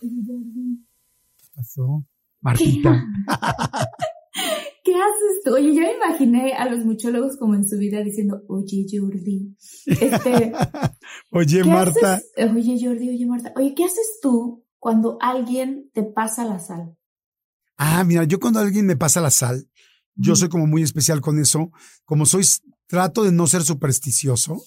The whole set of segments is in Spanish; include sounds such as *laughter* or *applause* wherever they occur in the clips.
¿Qué pasó? Martita. *laughs* ¿Qué haces tú? Oye, yo me imaginé a los muchólogos como en su vida diciendo, oye Jordi, este, *laughs* oye ¿qué Marta. haces? Oye Jordi, oye Marta, oye, ¿qué haces tú cuando alguien te pasa la sal? Ah, mira, yo cuando alguien me pasa la sal, yo soy como muy especial con eso. Como soy, trato de no ser supersticioso.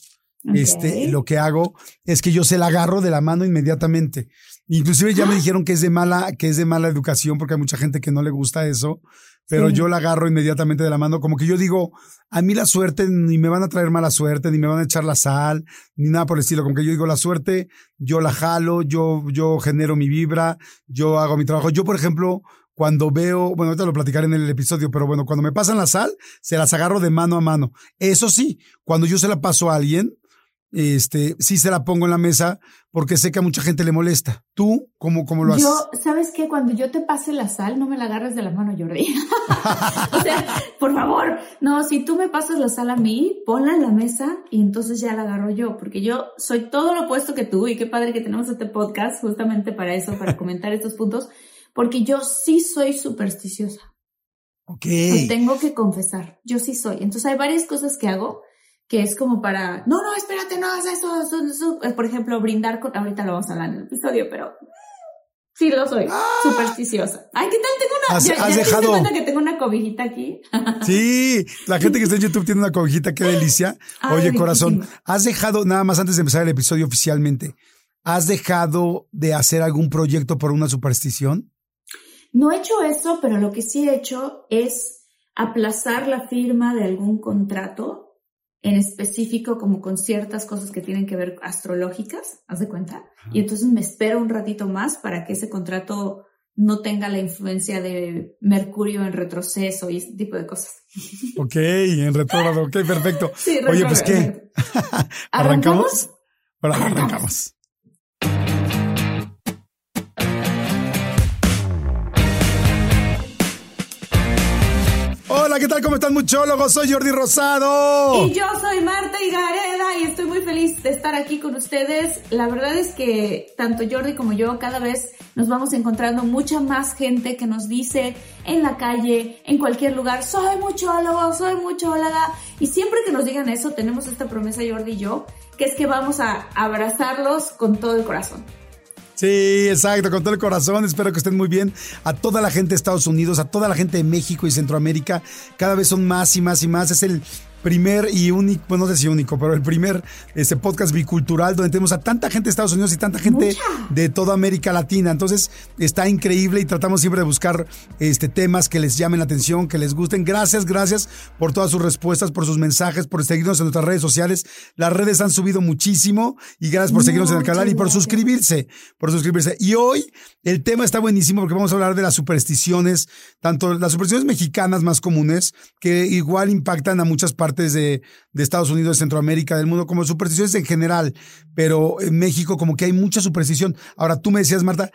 Este, lo que hago es que yo se la agarro de la mano inmediatamente. Inclusive ya me dijeron que es de mala, que es de mala educación porque hay mucha gente que no le gusta eso, pero Sí. yo la agarro inmediatamente de la mano, como que yo digo, a mí la suerte ni me van a traer mala suerte, ni me van a echar la sal, ni nada por el estilo, como que yo digo la suerte, yo la jalo, yo, yo genero mi vibra, yo hago mi trabajo. Yo, por ejemplo, cuando veo, bueno, ahorita lo platicaré en el episodio, pero bueno, cuando me pasan la sal, se las agarro de mano a mano. Eso sí, cuando yo se la paso a alguien, este, sí se la pongo en la mesa porque sé que a mucha gente le molesta. ¿Tú cómo, cómo lo haces? Yo, ¿sabes qué? Cuando yo te pase la sal, no me la agarres de la mano, Jordi. *laughs* o sea, por favor. No, si tú me pasas la sal a mí, ponla en la mesa y entonces ya la agarro yo, porque yo soy todo lo opuesto que tú y qué padre que tenemos este podcast justamente para eso, para *laughs* comentar estos puntos, porque yo sí soy supersticiosa. Ok. Lo tengo que confesar, yo sí soy. Entonces hay varias cosas que hago que es como para, no, no, espérate, no hagas eso. Eh, Por ejemplo, brindar con, ahorita lo vamos a hablar en el episodio, pero sí lo soy, supersticiosa. Ay, ¿qué tal? Tengo una, Ah. Has- ya, has ya dejado- cuenta que tengo una cobijita aquí. *laughs* Sí, la gente que está en YouTube tiene una cobijita, qué delicia. *laughs* Ay, Oye, corazón, riquísimo. has dejado, nada más antes de empezar el episodio oficialmente, ¿has dejado de hacer algún proyecto por una superstición? No he hecho eso, pero lo que sí he hecho es aplazar la firma de algún contrato en específico como con ciertas cosas que tienen que ver astrológicas, haz de cuenta. Y entonces me espero un ratito más para que ese contrato no tenga la influencia de Mercurio en retroceso y ese tipo de cosas. *laughs* Ok, en retrógrado, ok, perfecto. Sí, Oye, pues qué, exacto. ¿arrancamos? *laughs* Ahora Arrancamos. arrancamos. ¿Qué tal? ¿Cómo están, muchólogos? Soy Jordi Rosado. Y yo soy Marta Higareda y estoy muy feliz de estar aquí con ustedes. La verdad es que tanto Jordi como yo cada vez nos vamos encontrando mucha más gente que nos dice en la calle, en cualquier lugar, soy muchólogo, soy muchóloga. Y siempre que nos digan eso, tenemos esta promesa Jordi y yo, que es que vamos a abrazarlos con todo el corazón. Sí, exacto, con todo el corazón. Espero que estén muy bien. A toda la gente de Estados Unidos, a toda la gente de México y Centroamérica, cada vez son más y más y más. Es el primer y único, bueno, no sé si único, pero el primer este podcast bicultural donde tenemos a tanta gente de Estados Unidos y tanta gente Mucha. de toda América Latina. Entonces, está increíble y tratamos siempre de buscar este temas que les llamen la atención, que les gusten. Gracias, gracias por todas sus respuestas, por sus mensajes, por seguirnos en nuestras redes sociales. Las redes han subido muchísimo y gracias por seguirnos en el canal y por gracias. suscribirse, por suscribirse. Y hoy el tema está buenísimo porque vamos a hablar de las supersticiones, tanto las supersticiones mexicanas más comunes, que igual impactan a muchas partes de, de Estados Unidos, de Centroamérica, del mundo, como supersticiones en general, pero en México como que hay mucha superstición. Ahora tú me decías, Marta,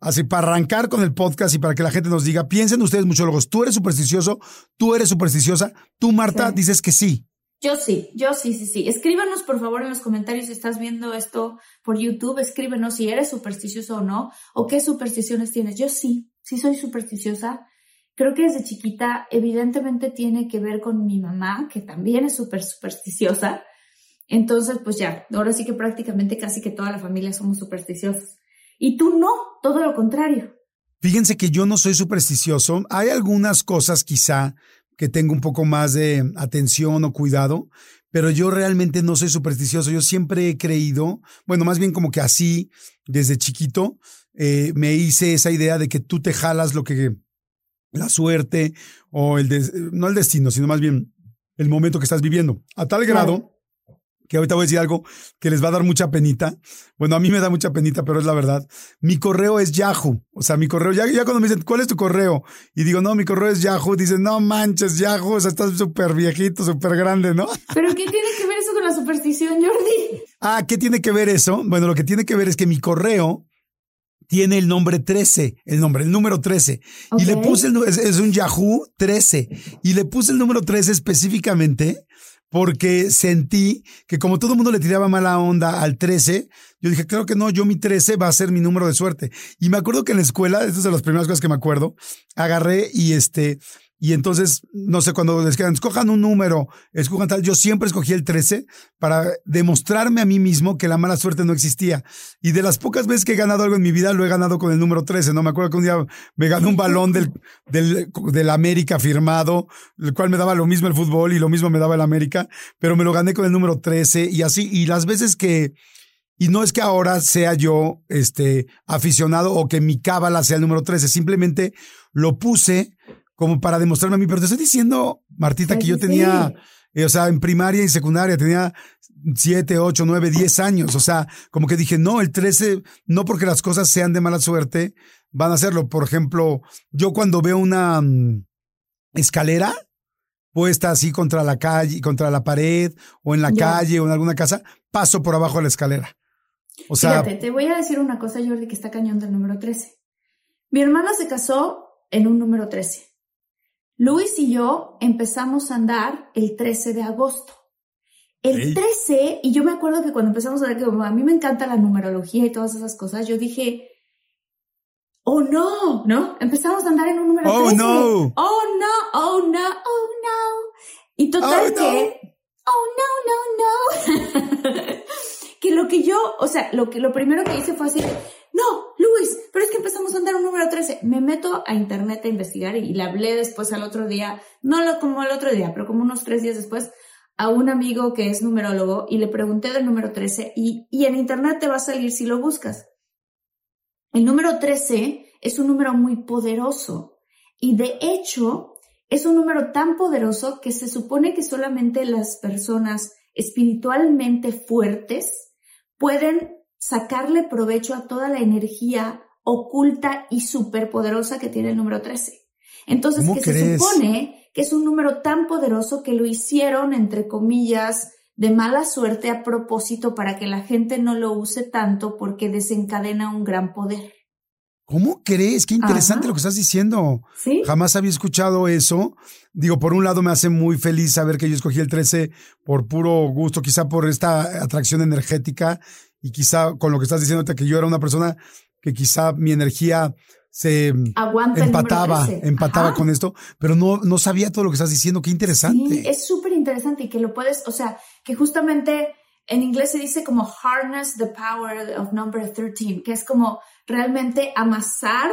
Así, para arrancar con el podcast y para que la gente nos diga, piensen ustedes, muchólogos, tú eres supersticioso, tú eres supersticiosa, tú, Marta, Sí. dices que sí. Yo sí, yo sí, sí, sí. Escríbanos por favor en los comentarios si estás viendo esto por YouTube, escríbenos si eres supersticioso o no, o qué supersticiones tienes. Yo sí, sí soy supersticiosa. Creo que desde chiquita evidentemente tiene que ver con mi mamá, que también es súper supersticiosa. Entonces, pues ya, ahora sí que prácticamente casi que toda la familia somos supersticiosos. Y tú no, todo lo contrario. Fíjense que yo no soy supersticioso. Hay algunas cosas quizá que tengo un poco más de atención o cuidado, pero yo realmente no soy supersticioso. Yo siempre he creído, bueno, más bien como que así, desde chiquito, eh, me hice esa idea de que tú te jalas lo que la suerte o el, no el destino, sino más bien el momento que estás viviendo. A tal grado que ahorita voy a decir algo que les va a dar mucha penita. Bueno, a mí me da mucha penita, pero es la verdad. Mi correo es Yahoo. O sea, mi correo, ya, ya cuando me dicen, ¿cuál es tu correo? Y digo, no, mi correo es Yahoo. Dicen, no manches, Yahoo, o sea, estás súper viejito, súper grande, ¿no? *laughs* ¿Pero qué tiene que ver eso con la superstición, Jordi? Ah, ¿qué tiene que ver eso? Bueno, lo que tiene que ver es que mi correo tiene el nombre 13, el nombre, el número 13. Y le puse el, es, es un Yahoo 13. Y le puse el número 13 específicamente porque sentí que como todo el mundo le tiraba mala onda al 13, yo dije, creo que no, yo mi 13 va a ser mi número de suerte. Y me acuerdo que en la escuela, estas son las primeras cosas que me acuerdo, agarré y este, y entonces, no sé, cuando les quedan, escojan un número, escojan tal, yo siempre escogí el 13 para demostrarme a mí mismo que la mala suerte no existía. Y de las pocas veces que he ganado algo en mi vida, lo he ganado con el número 13, ¿no? Me acuerdo que un día me gané un balón del, del, del América firmado, el cual me daba lo mismo el fútbol y lo mismo me daba el América, pero me lo gané con el número 13 y así, y las veces que, y no es que ahora sea yo, este, aficionado o que mi cábala sea el número 13, simplemente lo puse como para demostrarme a mí, pero te estoy diciendo, Martita, que yo tenía, eh, o sea, en primaria y secundaria tenía 7, 8, 9, 10 años, o sea, como que dije, no, el 13, no porque las cosas sean de mala suerte, van a hacerlo. Por ejemplo, yo cuando veo una um, escalera puesta así contra la calle, contra la pared, o en la yeah. calle, o en alguna casa, paso por abajo de la escalera. O sea, Fíjate, te voy a decir una cosa, Jordi, que está cañón del número 13. Mi hermana se casó en un número 13. Luis y yo empezamos a andar el 13 de agosto. El Ey. 13, y yo me acuerdo que cuando empezamos a ver que como a mí me encanta la numerología y todas esas cosas, yo dije, oh no, ¿no? Empezamos a andar en un número Oh, 13. no. Oh no, oh no, oh no. Y total Oh, no. que, oh no, no, no. *laughs* que lo que yo, o sea, lo que lo primero que hice fue así, no, Luis, pero es que empezamos a andar un número 13. Me meto a internet a investigar y le hablé después al otro día, no lo, como al otro día, pero como unos tres días después, a un amigo que es numerólogo y le pregunté del número 13 y, y en internet te va a salir si lo buscas. El número 13 es un número muy poderoso y de hecho es un número tan poderoso que se supone que solamente las personas espiritualmente fuertes pueden sacarle provecho a toda la energía oculta y superpoderosa que tiene el número 13. Entonces, ¿Cómo que se supone que es un número tan poderoso que lo hicieron, entre comillas, de mala suerte a propósito para que la gente no lo use tanto porque desencadena un gran poder. ¿cómo crees? Qué interesante Ajá. lo que estás diciendo. ¿Sí? Jamás había escuchado eso. Digo, por un lado me hace muy feliz saber que yo escogí el 13 por puro gusto, quizá por esta atracción energética y quizá con lo que estás diciendo que yo era una persona que quizá mi energía se Aguanta el empataba, número 13. empataba Ajá. con esto, pero no, no sabía todo lo que estás diciendo. Qué interesante. Sí, es súper interesante y que lo puedes, o sea, que justamente en inglés se dice como harness the power of number 13, que es como realmente amasar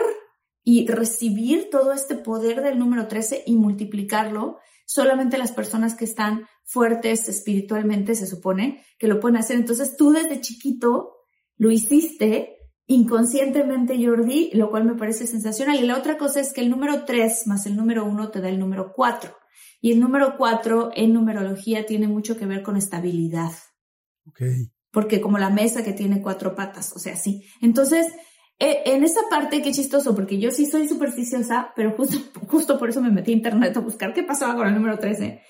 y recibir todo este poder del número 13 y multiplicarlo. Solamente las personas que están fuertes espiritualmente se supone que lo pueden hacer. Entonces tú desde chiquito lo hiciste inconscientemente, Jordi, lo cual me parece sensacional. Y la otra cosa es que el número 3 más el número 1 te da el número 4. Y el número 4 en numerología tiene mucho que ver con estabilidad, Ok. porque como la mesa que tiene cuatro patas, o sea, sí. Entonces, en esa parte, qué chistoso, porque yo sí soy supersticiosa, pero justo, justo por eso me metí a internet a buscar qué pasaba con el número 13.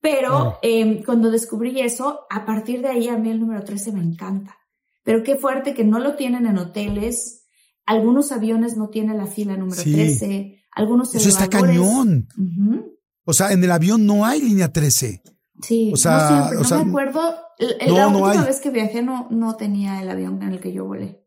Pero Claro. eh, cuando descubrí eso, a partir de ahí a mí el número 13 me encanta. Pero qué fuerte que no lo tienen en hoteles, algunos aviones no tienen la fila número Sí. 13, algunos Eso está cañón. O sea, en el avión no hay línea 13. Sí, O sea, no siempre, o no sea, me acuerdo. No, la última vez que viajé no, no tenía el avión en el que yo volé.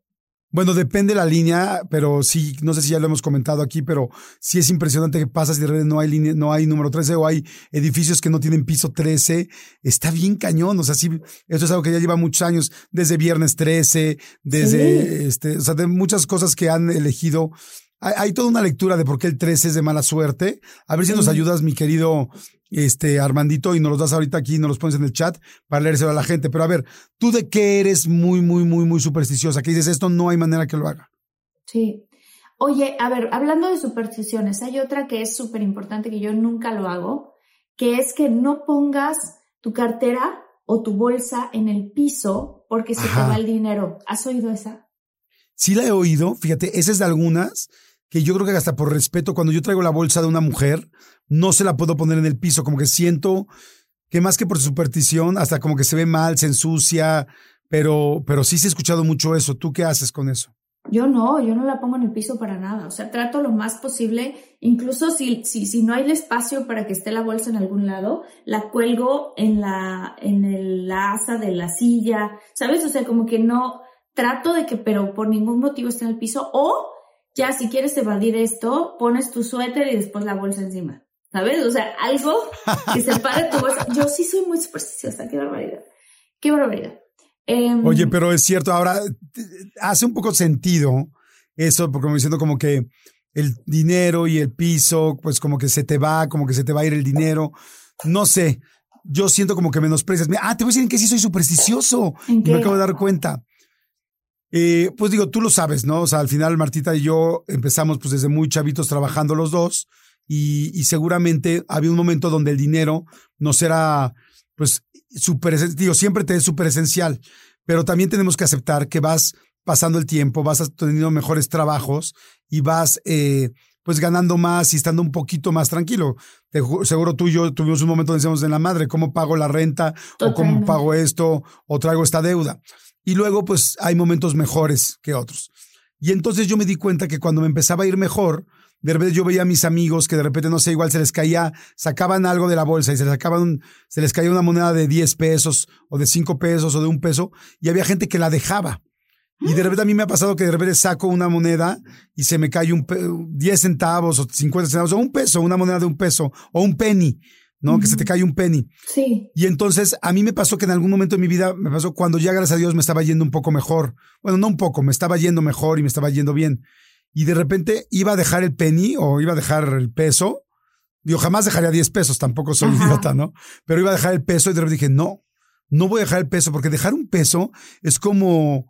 Bueno, depende la línea, pero sí, no sé si ya lo hemos comentado aquí, pero sí es impresionante que pasas y de repente no hay línea, no hay número 13 o hay edificios que no tienen piso 13. Está bien cañón, o sea, sí, esto es algo que ya lleva muchos años, desde viernes 13, desde, este, o sea, de muchas cosas que han elegido. Hay, toda una lectura de por qué el 13 es de mala suerte. A ver si nos ayudas, mi querido este Armandito, y nos los das ahorita aquí, nos los pones en el chat para leérselo a la gente. Pero a ver, ¿tú de qué eres muy, muy, muy, muy supersticiosa? Que dices, esto no hay manera que lo haga. Sí. Oye, a ver, hablando de supersticiones, hay otra que es súper importante que yo nunca lo hago, que es que no pongas tu cartera o tu bolsa en el piso porque se te va el dinero. ¿Has oído esa? Sí la he oído, fíjate, esa es de algunas que yo creo que hasta por respeto, cuando yo traigo la bolsa de una mujer, no se la puedo poner en el piso, como que siento que más que por superstición, hasta como que se ve mal, se ensucia, pero, pero sí se ha escuchado mucho eso. ¿Tú qué haces con eso? Yo no, yo no la pongo en el piso para nada. O sea, trato lo más posible, incluso si, si, si no hay el espacio para que esté la bolsa en algún lado, la cuelgo en la, en el, la asa de la silla, ¿sabes? O sea, como que no, trato de que, pero por ningún motivo esté en el piso o ya si quieres evadir esto, pones tu suéter y después la bolsa encima. ¿Sabes? O sea, algo que separe tu bolsa. Yo sí soy muy supersticiosa, qué barbaridad. Qué barbaridad. Em, Oye, pero es cierto, ahora hace un poco sentido eso, porque me diciendo como que el dinero y el piso, pues como que se te va, como que se te va a ir el dinero. No sé, yo siento como que menosprecias. Ah, te voy a decir en que sí soy supersticioso. me acabo de dar cuenta. Eh, pues digo, tú lo sabes, ¿no? O sea, al final Martita y yo empezamos pues desde muy chavitos trabajando los dos y, y seguramente había un momento donde el dinero nos era pues súper, digo, siempre te es súper esencial, pero también tenemos que aceptar que vas pasando el tiempo, vas teniendo mejores trabajos y vas eh, pues ganando más y estando un poquito más tranquilo. seguro tú y yo tuvimos un momento donde decíamos en la madre, ¿cómo pago la renta? O cómo pago esto, o traigo esta deuda. Y luego, pues hay momentos mejores que otros. Y entonces yo me di cuenta que cuando me empezaba a ir mejor, de repente yo veía a mis amigos que de repente, no sé, igual se les caía, sacaban algo de la bolsa y se les sacaban, se les caía una moneda de 10 pesos o de 5 pesos o de un peso y había gente que la dejaba. Y de repente a mí me ha pasado que de repente saco una moneda y se me cae un 10 centavos o 50 centavos o un peso, una moneda de un peso o un penny. ¿No? Que se te cae un penny. Sí. Y entonces a mí me pasó que en algún momento de mi vida, me pasó cuando ya, gracias a Dios, me estaba yendo un poco mejor. Bueno, no un poco, me estaba yendo mejor y me estaba yendo bien. Y de repente iba a dejar el penny o iba a dejar el peso. Digo, jamás dejaría 10 pesos, tampoco soy idiota, ¿no? Pero iba a dejar el peso y de repente dije, no, no voy a dejar el peso, porque dejar un peso es como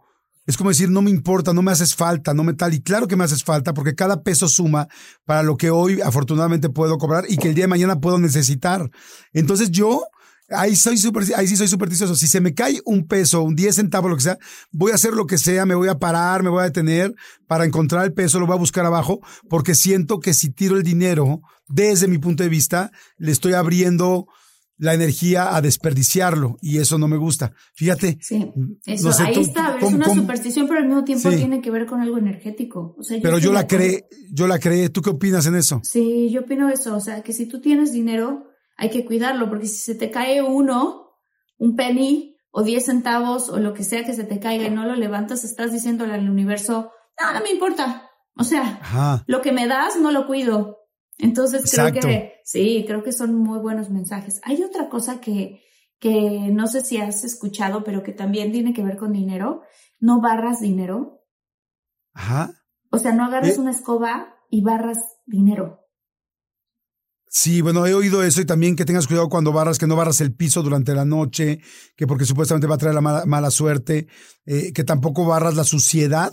es como decir, no me importa, no me haces falta, no me tal. Y claro que me haces falta porque cada peso suma para lo que hoy afortunadamente puedo cobrar y que el día de mañana puedo necesitar. Entonces yo, ahí soy super, ahí sí soy supersticioso. Si se me cae un peso, un 10 centavos, lo que sea, voy a hacer lo que sea, me voy a parar, me voy a detener para encontrar el peso, lo voy a buscar abajo, porque siento que si tiro el dinero, desde mi punto de vista, le estoy abriendo la energía a desperdiciarlo y eso no me gusta. Fíjate. Sí, eso, ahí está, es una superstición, pero al mismo tiempo tiene que ver con algo energético. pero yo la creé, yo la creé. ¿Tú qué opinas en eso? Sí, yo opino eso. O sea, que si tú tienes dinero, hay que cuidarlo, porque si se te cae uno, un penny o diez centavos o lo que sea que se te caiga y no lo levantas, estás diciéndole al universo, no, no me importa. O sea, lo que me das no lo cuido. Entonces creo que sí, creo que son muy buenos mensajes. Hay otra cosa que, que no sé si has escuchado, pero que también tiene que ver con dinero. No barras dinero. Ajá. O sea, no agarres eh. una escoba y barras dinero. Sí, bueno, he oído eso y también que tengas cuidado cuando barras, que no barras el piso durante la noche, que porque supuestamente va a traer la mala, suerte, eh, que tampoco barras la suciedad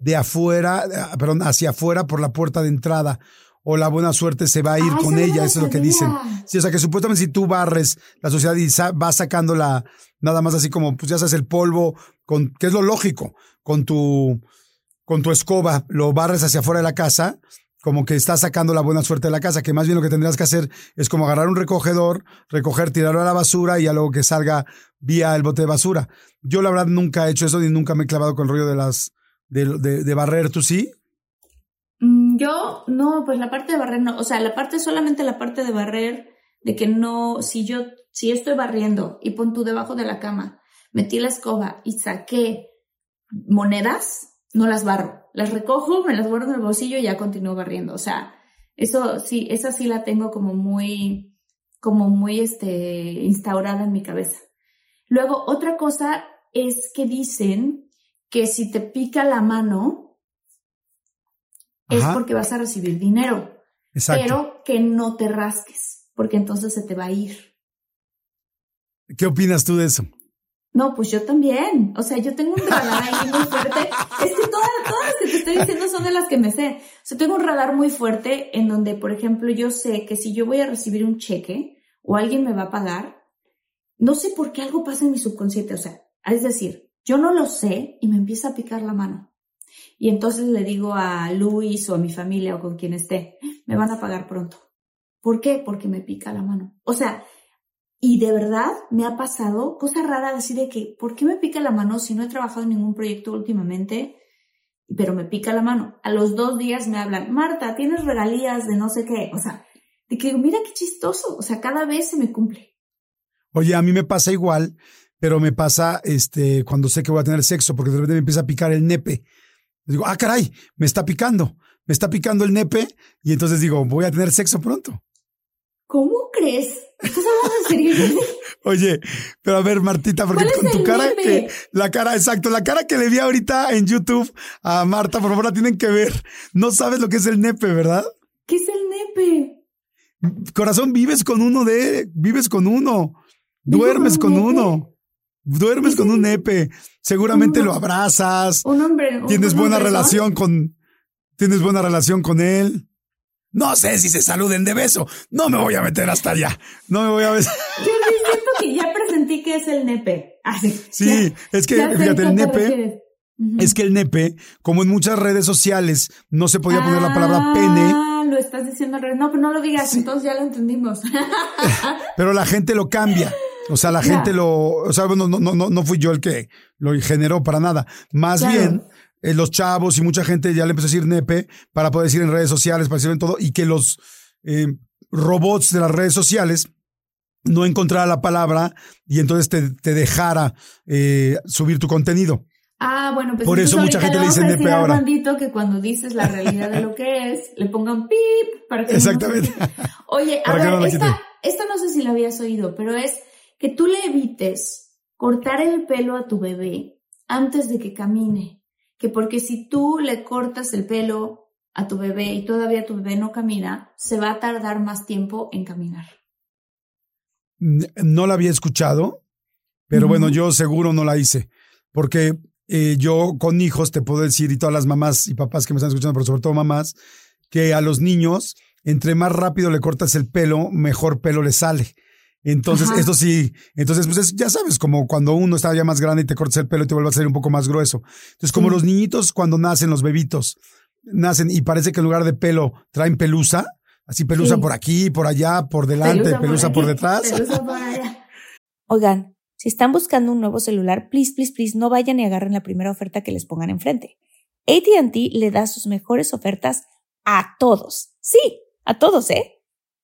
de afuera, eh, perdón, hacia afuera por la puerta de entrada o la buena suerte se va a ir con ella, eso es lo que dicen. Sí, o sea que supuestamente si tú barres la sociedad y vas sacando la, nada más así como, pues ya sabes, el polvo, con, que es lo lógico, con tu, con tu escoba, lo barres hacia afuera de la casa, como que estás sacando la buena suerte de la casa, que más bien lo que tendrías que hacer es como agarrar un recogedor, recoger, tirarlo a la basura y a luego que salga vía el bote de basura. Yo la verdad nunca he hecho eso ni nunca me he clavado con el rollo de las, de, de, de barrer, ¿tú sí? Yo, no, pues la parte de barrer no, o sea, la parte, solamente la parte de barrer, de que no, si yo, si estoy barriendo y pon tú debajo de la cama, metí la escoba y saqué monedas, no las barro. Las recojo, me las guardo en el bolsillo y ya continúo barriendo. O sea, eso sí, esa sí la tengo como muy, como muy, este, instaurada en mi cabeza. Luego, otra cosa es que dicen que si te pica la mano es porque vas a recibir dinero. Pero que no te rasques, porque entonces se te va a ir. ¿Qué opinas tú de eso? No, pues yo también. O sea, yo tengo un radar ahí muy fuerte. Es que todas, todas las que te estoy diciendo son de las que me sé. O sea, tengo un radar muy fuerte en donde, por ejemplo, yo sé que si yo voy a recibir un cheque o alguien me va a pagar, no sé por qué algo pasa en mi subconsciente. O sea, es decir, yo no lo sé y me empieza a picar la mano. Y entonces le digo a Luis o a mi familia o con quien esté, me van a pagar pronto. ¿Por qué? Porque me pica la mano. O sea, y de verdad me ha pasado cosa rara decir de que, ¿por qué me pica la mano si no he trabajado en ningún proyecto últimamente? Pero me pica la mano. A los dos días me hablan, Marta, tienes regalías de no sé qué. O sea, de que mira qué chistoso. O sea, cada vez se me cumple. Oye, a mí me pasa igual, pero me pasa este cuando sé que voy a tener sexo, porque de repente me empieza a picar el nepe. Digo, ah, caray, me está picando, me está picando el nepe, y entonces digo, voy a tener sexo pronto. ¿Cómo crees? ¿Estás hablando en serio? *laughs* Oye, pero a ver, Martita, porque con tu cara, que, la cara, exacto, la cara que le vi ahorita en YouTube a Marta, por favor, la tienen que ver. No sabes lo que es el nepe, ¿verdad? ¿Qué es el nepe? Corazón, vives con uno de, vives con uno, duermes con, uno. Duermes con un nepe, seguramente lo abrazas. Un hombre. tienes buena relación con, tienes buena relación con él. No sé si se saluden de beso. No me voy a meter hasta allá. No me voy a besar. *laughs* Yo siento que ya presentí que es el nepe. Así. Sí, es que, fíjate, el nepe. Es que el nepe, como en muchas redes sociales, no se podía poner la palabra pene. Ah, lo estás diciendo al revés. No, pero no lo digas, entonces ya lo entendimos. *laughs* pero la gente lo cambia. O sea, la gente lo, o sea, bueno, no, no, no fui yo el que lo generó para nada. Más bien, eh, los chavos y mucha gente ya le empezó a decir nepe para poder decir en redes sociales, para decir en todo, y que los eh, robots de las redes sociales no encontrara la palabra y entonces te, dejara eh, subir tu contenido. Ah, bueno, pues por eso mucha gente le dice nepe ahora. bandito que cuando dices la realidad de lo que es, le pongan pip para que Exactamente. *laughs* Oye, a ver, esta, esta no sé si la habías oído, pero es que tú le evites cortar el pelo a tu bebé antes de que camine que porque si tú le cortas el pelo a tu bebé y todavía tu bebé no camina, se va a tardar más tiempo en caminar. No la había escuchado, pero bueno, yo seguro no la hice, porque eh, yo con hijos te puedo decir, y todas las mamás y papás que me están escuchando, pero sobre todo mamás, que a los niños, entre más rápido le cortas el pelo, mejor pelo le sale. Entonces, esto sí, entonces, pues ya sabes, como cuando uno está ya más grande y te cortas el pelo y te vuelve a salir un poco más grueso. Entonces, como los niñitos cuando nacen, los bebitos, nacen y parece que en lugar de pelo traen pelusa, así pelusa por aquí, por allá, por delante, pelusa, por, detrás. *laughs* Oigan, si están buscando un nuevo celular, please, please, please, no vayan y agarren la primera oferta que les pongan enfrente. ATT le da sus mejores ofertas a todos. Sí, a todos, ¿eh?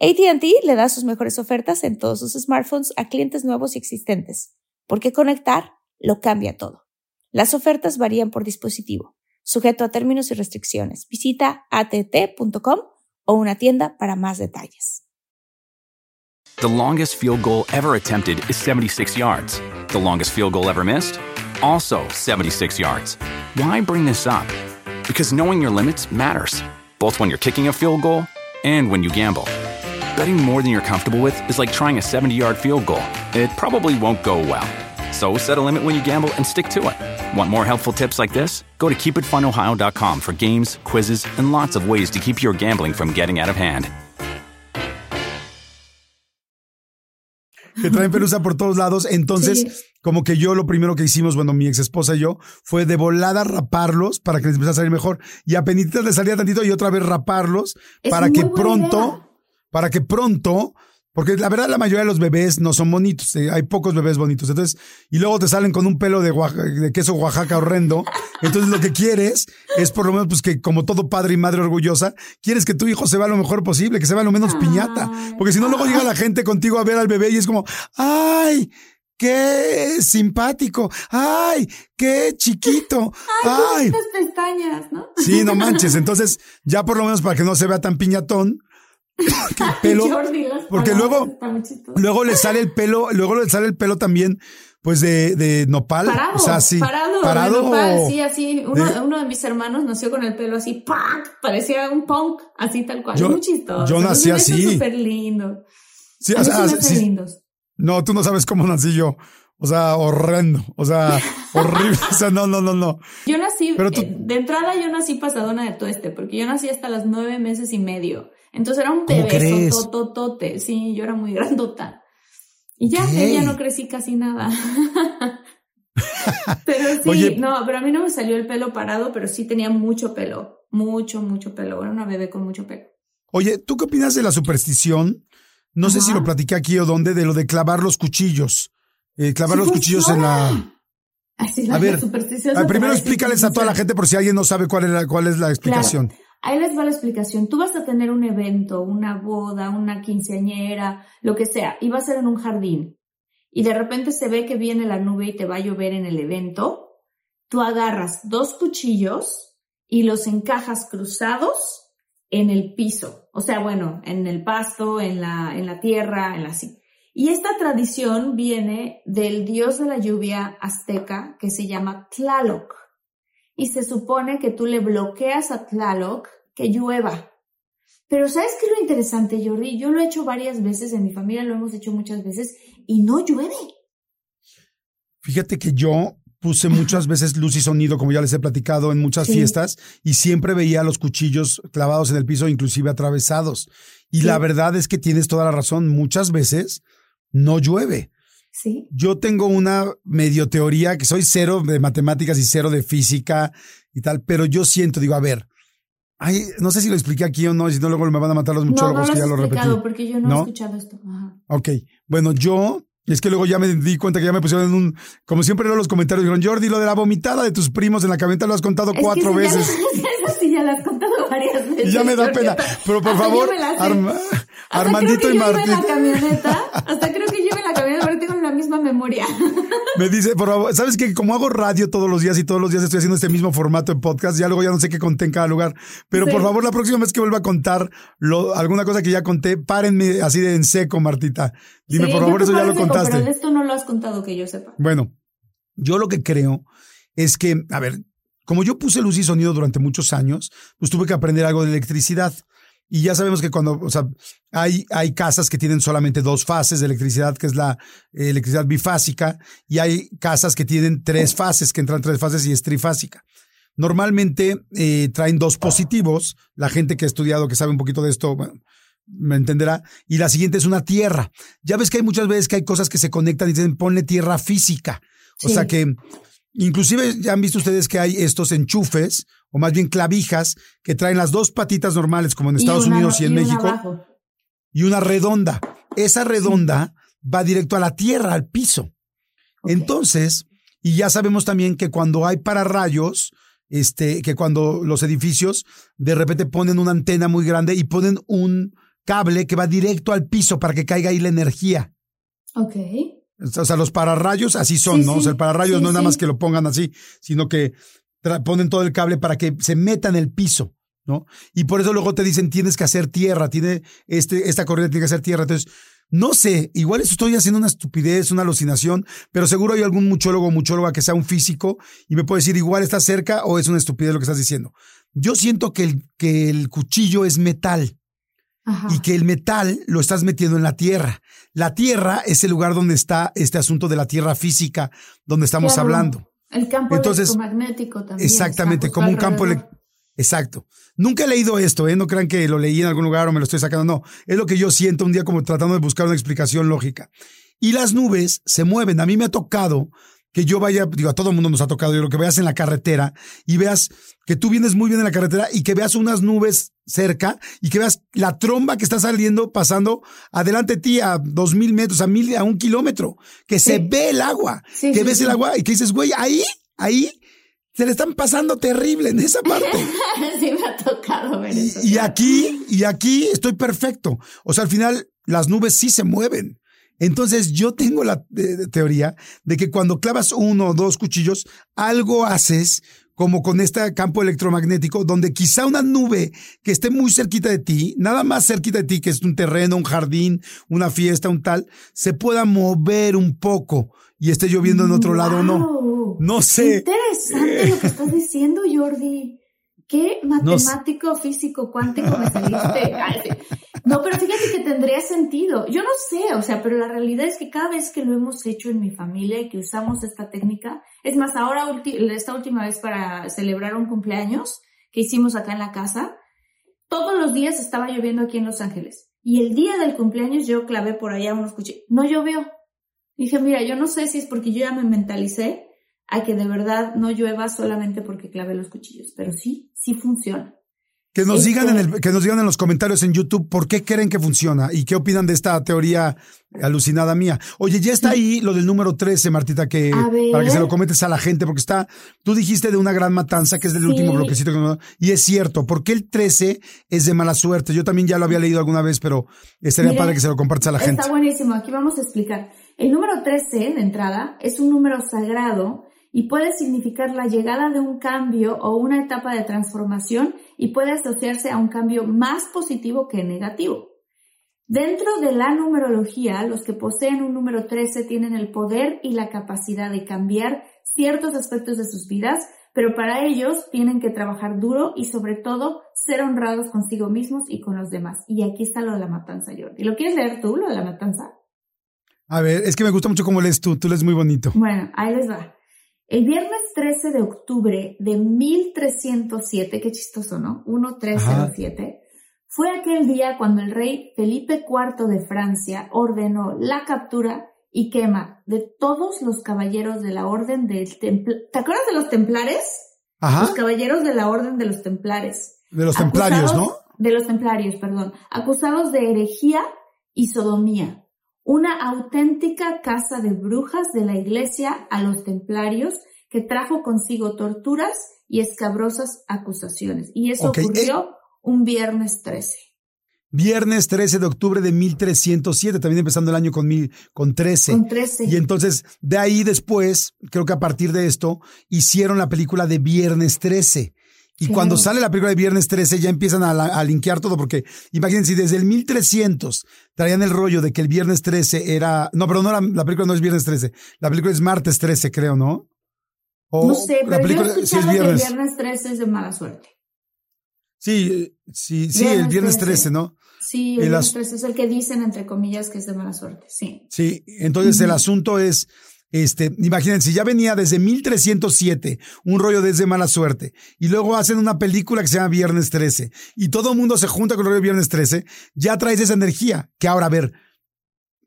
ATT le da sus mejores ofertas en todos sus smartphones a clientes nuevos y existentes, porque conectar lo cambia todo. Las ofertas varían por dispositivo, sujeto a términos y restricciones. Visita att.com o una tienda para más detalles. The longest field goal ever attempted is 76 yards. The longest field goal ever missed? Also 76 yards. Why bring this up? Because knowing your limits matters, both when you're kicking a field goal and when you gamble. Betting more than you're comfortable with is like trying a 70 yard field goal. It probably won't go well. So set a limit when you gamble and stick to it. Want more helpful tips like this? Go to keepitfunohio.com for games, quizzes, and lots of ways to keep your gambling from getting out of hand. que traen pelusa por todos lados. Entonces, Sí. como que yo lo primero que hicimos, bueno, mi ex esposa y yo, fue de volada raparlos para que les empezara a salir mejor. Y a penitas les salía tantito y otra vez raparlos Es para que pronto, idea. Para que pronto, porque la verdad la mayoría de los bebés no son bonitos, eh, hay pocos bebés bonitos. Entonces, y luego te salen con un pelo de, Oaxaca- de queso Oaxaca horrendo. Entonces lo que quieres es por lo menos pues que como todo padre y madre orgullosa, quieres que tu hijo se vea lo mejor posible, que se vea lo menos piñata. Porque si no luego llega la gente contigo a ver al bebé y es como, ay, qué simpático, ay, qué chiquito, ay. Estas pestañas, ¿no? Sí, no manches. Entonces, ya por lo menos para que no se vea tan piñatón, *coughs* pelo, porque luego- luego le sale el pelo, luego le sale el pelo también, pues de, de nopal. Parado, o sea, sí. parado, parado. de nopal, sí, así. Uno de- uno de mis hermanos nació con el pelo así, ¡pac! Parecía un punk, así tal cual. Yo- muy chistoso. yo nací así. súper lindo. Sí, A o sea, sí. lindos. No, tú no sabes cómo nací yo. O sea, horrendo. O sea, *laughs* horrible. O sea, no, no, no, no. Yo nací, Pero tú- eh, de entrada yo nací pasadona de tueste, porque yo nací hasta los nueve meses y medio. Entonces era un ¿Cómo bebé tototote. Sí, yo era muy *laughs* grandota. Y ya, ya no crecí casi nada. *laughs* pero sí, Oye. no, pero a mí no me salió el pelo parado, pero sí tenía mucho pelo. Mucho, mucho pelo. Era una bebé con mucho pelo. Oye, ¿tú qué opinas de la superstición? No sé si lo platiqué aquí o dónde, de lo de clavar los cuchillos. Eh, clavar Sí los cuchillos en la... A ver, primero explícales a toda la gente por si alguien no sabe cuál es la, cuál es la explicación. Ahí les va la explicación. Tú vas a tener un evento, una boda, una quinceañera, lo que sea, y va a ser en un jardín. Y de repente se ve que viene la nube y te va a llover en el evento. Tú agarras dos cuchillos y los encajas cruzados en el piso. O sea, bueno, en el pasto, en la, en la tierra, en la así. Y esta tradición viene del dios de la lluvia azteca que se llama Tlaloc y se supone que tú le bloqueas a Tlaloc que llueva. Pero ¿sabes qué es lo interesante, Jordi? Yo lo he hecho varias veces, en mi familia lo hemos hecho muchas veces y no llueve. Fíjate que yo puse muchas veces luz y sonido, como ya les he platicado, en muchas Sí. fiestas, y siempre veía los cuchillos clavados en el piso, inclusive atravesados. Y Sí. la verdad es que tienes toda la razón, muchas veces no llueve. Sí. Yo tengo una medio teoría que soy cero de matemáticas y cero de física y tal, pero yo siento, digo, a ver, ay, no sé si lo expliqué aquí o no, y si no luego me van a matar los No, no muchólogos lo que ya lo repetí. porque yo no, ¿No? he escuchado esto. Ajá. Ok, bueno, yo, es que luego ya me di cuenta que ya me pusieron en un, como siempre leo los comentarios, dijeron, Jordi, lo de la vomitada de tus primos en la camioneta lo has contado Es cuatro ya veces. la- Eso sí ya la has contado varias veces. *laughs* Y ya me da Jordi, pena. Pero por favor. Arma- Armandito y Martín. *laughs* hasta creo que yo iba en la camioneta, pero tengo la misma memoria. *laughs* Me dice, por favor, ¿sabes que Como hago radio todos los días y todos los días estoy haciendo este mismo formato en podcast, ya luego ya no sé qué conté en cada lugar. Pero Sí. por favor, la próxima vez que vuelva a contar lo, alguna cosa que ya conté, párenme así de en seco, Martita. Dime, Sí, por favor, eso ya lo contaste. Pero de esto no lo has contado que yo sepa. Bueno, yo lo que creo es que, a ver, como yo puse luz y sonido durante muchos años, pues tuve que aprender algo de electricidad. Y ya sabemos que cuando, o sea, hay, hay casas que tienen solamente dos fases de electricidad, que es la eh, electricidad bifásica, y hay casas que tienen tres fases, que entran tres fases y es trifásica. Normalmente eh, traen dos positivos, la gente que ha estudiado, que sabe un poquito de esto, bueno, me entenderá, y la siguiente es una tierra. Ya ves que hay muchas veces que hay cosas que se conectan y dicen ponle tierra física. O Sí. sea que inclusive ya han visto ustedes que hay estos enchufes, o más bien clavijas, que traen las dos patitas normales, como en Y Estados una- Unidos y en México, y una redonda. Esa redonda va directo a la tierra, al piso. Entonces, y ya sabemos también que cuando hay pararrayos, este, que cuando los edificios de repente ponen una antena muy grande y ponen un cable que va directo al piso para que caiga ahí la energía. Ok. O sea, los pararrayos así son, Sí, ¿no? sí. O sea, el pararrayos Sí, no es nada más que lo pongan así, sino que ponen todo el cable para que se meta en el piso, ¿no? Y por eso luego te dicen, tienes que hacer tierra, tiene este, esta corriente tiene que hacer tierra. Entonces, no sé, igual estoy haciendo una estupidez, una alucinación, pero seguro hay algún muchólogo o muchóloga que sea un físico y me puede decir, igual está cerca o es una estupidez lo que estás diciendo. Yo siento que el, que el cuchillo es metal Ajá. y que el metal lo estás metiendo en la tierra. La tierra es el lugar donde está este asunto de la tierra física, donde estamos Claro. hablando. El campo Entonces, electromagnético también. Exactamente, como un campo. Exacto. Nunca he leído esto, ¿eh? No crean que lo leí en algún lugar o me lo estoy sacando. No, es lo que yo siento un día como tratando de buscar una explicación lógica. Y las nubes se mueven. A mí me ha tocado que yo vaya, digo, a todo el mundo nos ha tocado, yo lo que veas en la carretera y veas que tú vienes muy bien en la carretera y que veas unas nubes cerca y que veas la tromba que está saliendo, pasando adelante de ti a dos mil metros, a mil, a un kilómetro, que se ve el agua, que ves el agua y que dices, güey, ahí, ahí se le están pasando terrible en esa parte. *laughs* sí, me ha tocado ver eso. Y, y aquí, y aquí estoy perfecto. O sea, al final las nubes sí se mueven. Entonces yo tengo la eh, teoría de que cuando clavas uno o dos cuchillos, algo haces como con este campo electromagnético, donde quizá una nube que esté muy cerquita de ti, nada más cerquita de ti, que es un terreno, un jardín, una fiesta, un tal, se pueda mover un poco y esté lloviendo en otro lado o no. No sé. Interesante lo que estás diciendo, Jordi. ¿Qué matemático, físico, cuántico me saliste? *laughs* No, pero fíjate que tendría sentido. Yo no sé, o sea, pero la realidad es que cada vez que lo hemos hecho en mi familia y que usamos esta técnica, es más, ahora esta última vez para celebrar un cumpleaños que hicimos acá en la casa, todos los días estaba lloviendo aquí en Los Ángeles. Y el día del cumpleaños yo clavé por allá unos cuchillos. No llovió. Dije, mira, yo no sé si es porque yo ya me mentalicé a que de verdad no llueva solamente porque clave los cuchillos, pero sí, sí funciona. Que nos, digan en el, que nos digan en los comentarios en YouTube por qué creen que funciona y qué opinan de esta teoría alucinada mía. Oye, ya está ahí lo del número 13, Martita, que para que se lo comentes a la gente, porque está, tú dijiste de una gran matanza, que es del último bloquecito, y es cierto, porque el 13 es de mala suerte. Yo también ya lo había leído alguna vez, pero estaría padre que se lo compartas a la gente. Está buenísimo, aquí vamos a explicar. El número 13 de entrada es un número sagrado y puede significar la llegada de un cambio o una etapa de transformación y puede asociarse a un cambio más positivo que negativo. Dentro de la numerología, los que poseen un número 13 tienen el poder y la capacidad de cambiar ciertos aspectos de sus vidas, pero para ellos tienen que trabajar duro y sobre todo ser honrados consigo mismos y con los demás. Y aquí está lo de la matanza, Jordi. ¿Lo quieres leer tú, lo de la matanza? A ver, es que me gusta mucho cómo lees tú, tú lees muy bonito. Bueno, ahí les va. El viernes 13 de octubre de 1307, qué chistoso, ¿no? 1307, fue aquel día cuando el rey Felipe IV de Francia ordenó la captura y quema de todos los caballeros de la orden del templo. ¿Te acuerdas de los templares? Ajá. Los caballeros de la orden de los templares. De los templarios, ¿no? De los templarios, perdón. Acusados de herejía y sodomía una auténtica casa de brujas de la iglesia a los templarios que trajo consigo torturas y escabrosas acusaciones. Y eso ocurrió eh, un viernes 13. Viernes 13 de octubre de 1307, también empezando el año con, mil, con 13. Con 13. Y entonces, de ahí después, creo que a partir de esto, hicieron la película de Viernes 13 y cuando sale la película de Viernes 13 ya empiezan a, a, linkear todo, porque imagínense, desde el 1300 traían el rollo de que el Viernes 13 era... No, pero no, la, la película no es Viernes 13, la película es Martes 13, creo, ¿no? no sé, pero película, yo he escuchado que el Viernes 13 es de mala suerte. Sí, sí, sí, el Viernes 13, ¿no? Sí, el, Viernes 13 es el que dicen, entre comillas, que es de mala suerte, sí. Sí, entonces el asunto es este, imagínense, ya venía desde 1307, un rollo desde mala suerte, y luego hacen una película que se llama Viernes 13, y todo el mundo se junta con el rollo de Viernes 13, ya traes esa energía, que ahora, a ver,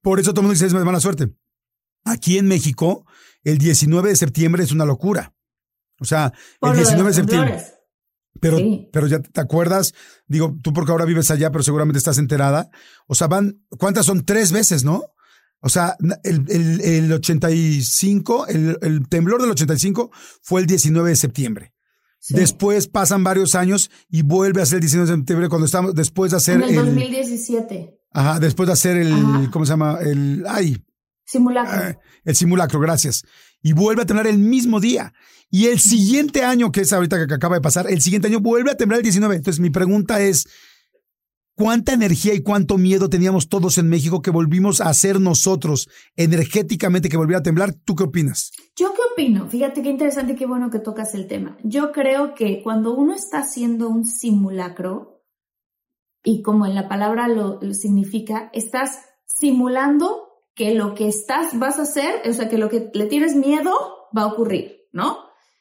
por eso todo el mundo dice es mala suerte. Aquí en México, el 19 de septiembre es una locura. O sea, el 19 de septiembre. Pero, pero ya te acuerdas, digo, tú porque ahora vives allá, pero seguramente estás enterada. O sea, van, ¿cuántas son? Tres veces, ¿no? O sea, el, el, el 85, el, el, temblor del 85 fue el 19 de septiembre. Después pasan varios años y vuelve a ser el 19 de septiembre cuando estamos, después de hacer en el... 2017. Ajá, después de hacer el, ¿cómo se llama? El, ay. Simulacro. Ah, el simulacro, gracias. Y vuelve a temblar el mismo día. Y el siguiente año, que es ahorita que acaba de pasar, el siguiente año vuelve a temblar el 19. Entonces mi pregunta es, cuánta energía y cuánto miedo teníamos todos en México que volvimos a ser nosotros energéticamente, que volviera a temblar. ¿Tú qué opinas? Yo qué opino. Fíjate qué interesante y qué bueno que tocas el tema. Yo creo que cuando uno está haciendo un simulacro, y como en la palabra lo, significa, estás simulando que lo que estás vas a hacer, o sea, que lo que le tienes miedo va a ocurrir, ¿no?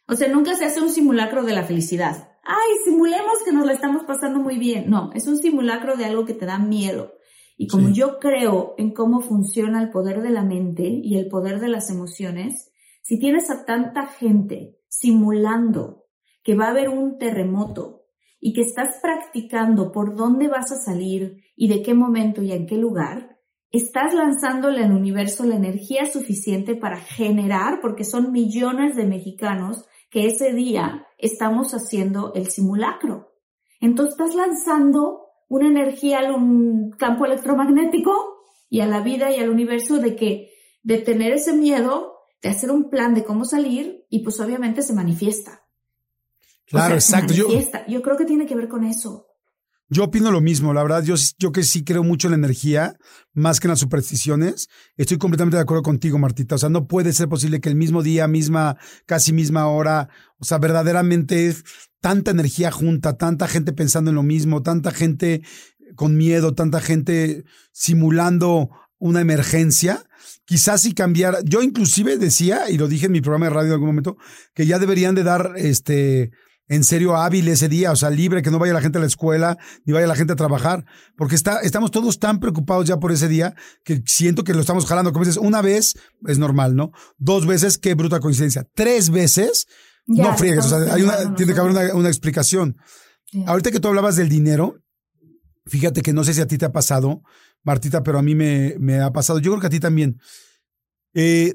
O sea, nunca se hace un simulacro de la felicidad ay, simulemos que nos la estamos pasando muy bien. No, es un simulacro de algo que te da miedo. Y como yo creo en cómo funciona el poder de la mente y el poder de las emociones, si tienes a tanta gente simulando que va a haber un terremoto y que estás practicando por dónde vas a salir y de qué momento y en qué lugar, estás lanzándole al universo la energía suficiente para generar, porque son millones de mexicanos que ese día estamos haciendo el simulacro. Entonces estás lanzando una energía a un campo electromagnético y a la vida y al universo de que, de tener ese miedo, de hacer un plan de cómo salir y pues obviamente se manifiesta. Claro, exacto. Yo, yo creo que tiene que ver con eso. Yo opino lo mismo, la verdad, yo, yo que sí creo mucho en la energía, más que en las supersticiones. Estoy completamente de acuerdo contigo, Martita. O sea, no puede ser posible que el mismo día, misma, casi misma hora, o sea, verdaderamente tanta energía junta, tanta gente pensando en lo mismo, tanta gente con miedo, tanta gente simulando una emergencia. Quizás si cambiar, yo inclusive decía, y lo dije en mi programa de radio en algún momento, que ya deberían de dar este en serio hábil ese día, o sea, libre, que no vaya la gente a la escuela, ni vaya la gente a trabajar, porque está, estamos todos tan preocupados ya por ese día que siento que lo estamos jalando. Como dices, una vez es normal, ¿no? Dos veces, qué bruta coincidencia. Tres veces, no friegues, o sea, hay una, tiene que haber una, explicación. Ahorita que tú hablabas del dinero, fíjate que no sé si a ti te ha pasado, Martita, pero a mí me, me ha pasado. Yo creo que a ti también. Eh,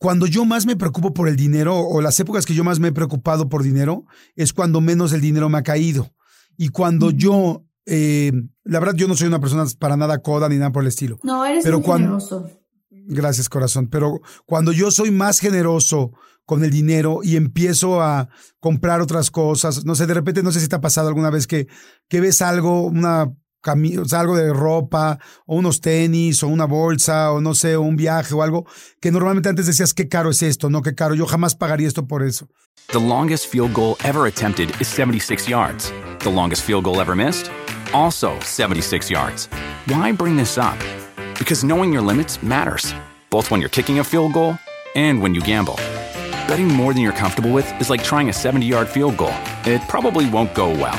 cuando yo más me preocupo por el dinero o las épocas que yo más me he preocupado por dinero es cuando menos el dinero me ha caído. Y cuando yo, eh, la verdad yo no soy una persona para nada coda ni nada por el estilo. No, eres muy generoso. Gracias corazón, pero cuando yo soy más generoso con el dinero y empiezo a comprar otras cosas, no sé, de repente no sé si te ha pasado alguna vez que, que ves algo, una o sea, algo de ropa, o unos tenis, o una bolsa, o no sé, un viaje o algo, que normalmente antes decías, qué caro es esto, no, qué caro, yo jamás pagaría esto por eso. The longest field goal ever attempted is 76 yards. The longest field goal ever missed? Also 76 yards. Why bring this up? Because knowing your limits matters, both when you're kicking a field goal and when you gamble. Betting more than you're comfortable with is like trying a 70 yard field goal. It probably won't go well.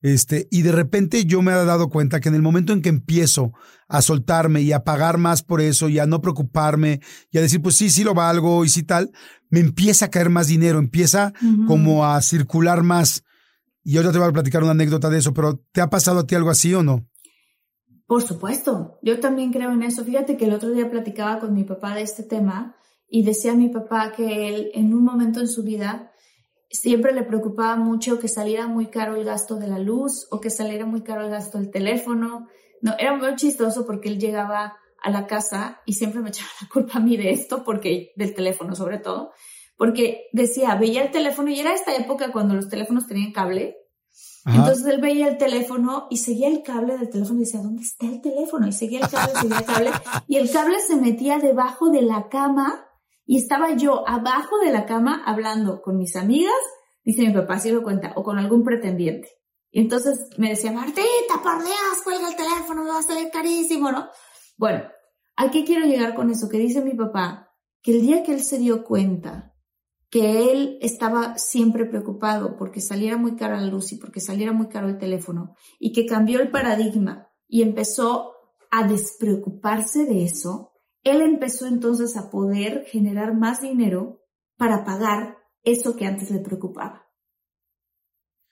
Este, y de repente yo me he dado cuenta que en el momento en que empiezo a soltarme y a pagar más por eso y a no preocuparme y a decir, pues sí, sí lo valgo y sí tal, me empieza a caer más dinero, empieza como a circular más. Y ahora te voy a platicar una anécdota de eso, pero ¿te ha pasado a ti algo así o no? Por supuesto, yo también creo en eso. Fíjate que el otro día platicaba con mi papá de este tema y decía a mi papá que él en un momento en su vida siempre le preocupaba mucho que saliera muy caro el gasto de la luz o que saliera muy caro el gasto del teléfono. No, era muy chistoso porque él llegaba a la casa y siempre me *laughs* echaba la culpa a mí de esto, porque del teléfono sobre todo, porque decía, veía el teléfono y era esta época cuando los teléfonos tenían cable. Entonces él veía el teléfono y seguía el cable del teléfono y decía, ¿dónde está el teléfono? Y seguía el cable, seguía el cable. Y el cable se metía debajo de la cama y estaba yo abajo de la cama hablando con mis amigas, dice mi papá, si lo cuenta, o con algún pretendiente. Y entonces me decía, Martita, por Dios, cuelga el teléfono, me va a salir carísimo, ¿no? Bueno, ¿a qué quiero llegar con eso? Que dice mi papá, que el día que él se dio cuenta que él estaba siempre preocupado porque saliera muy cara la luz y porque saliera muy caro el teléfono y que cambió el paradigma y empezó a despreocuparse de eso, él empezó entonces a poder generar más dinero para pagar eso que antes le preocupaba.